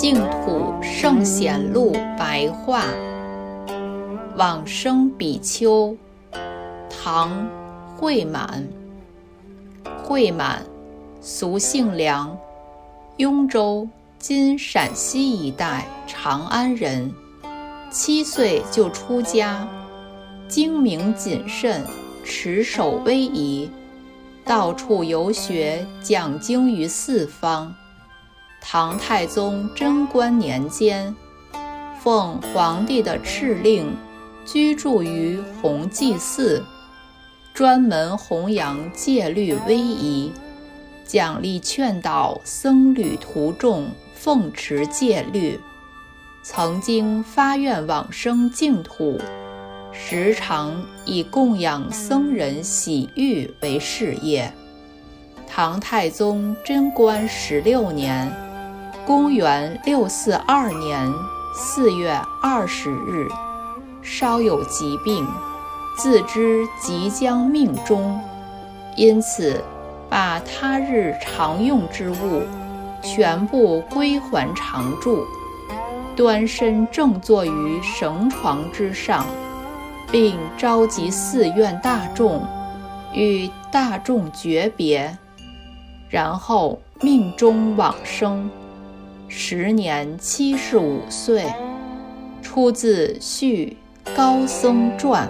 净土圣贤录白话。往生比丘，唐，慧满。慧满，俗姓梁，雍州（今陕西一带）长安人。七岁就出家，精明谨慎，持守威仪，到处游学，讲经于四方。唐太宗贞观年间，奉皇帝的敕令，居住于弘济寺，专门弘扬戒律威仪，奖励劝导僧侣徒众奉持戒律。曾经发愿往生净土，时常以供养僧人洗浴为事业。唐太宗贞观十六年（公元642年）四月二十日，稍有疾病，自知即将命终，因此把他日常用之物全部归还常住。端身正坐于绳床之上，并召集寺院大众，与大众诀别，然后命中往生，时年七十五岁，出自《续高僧传》。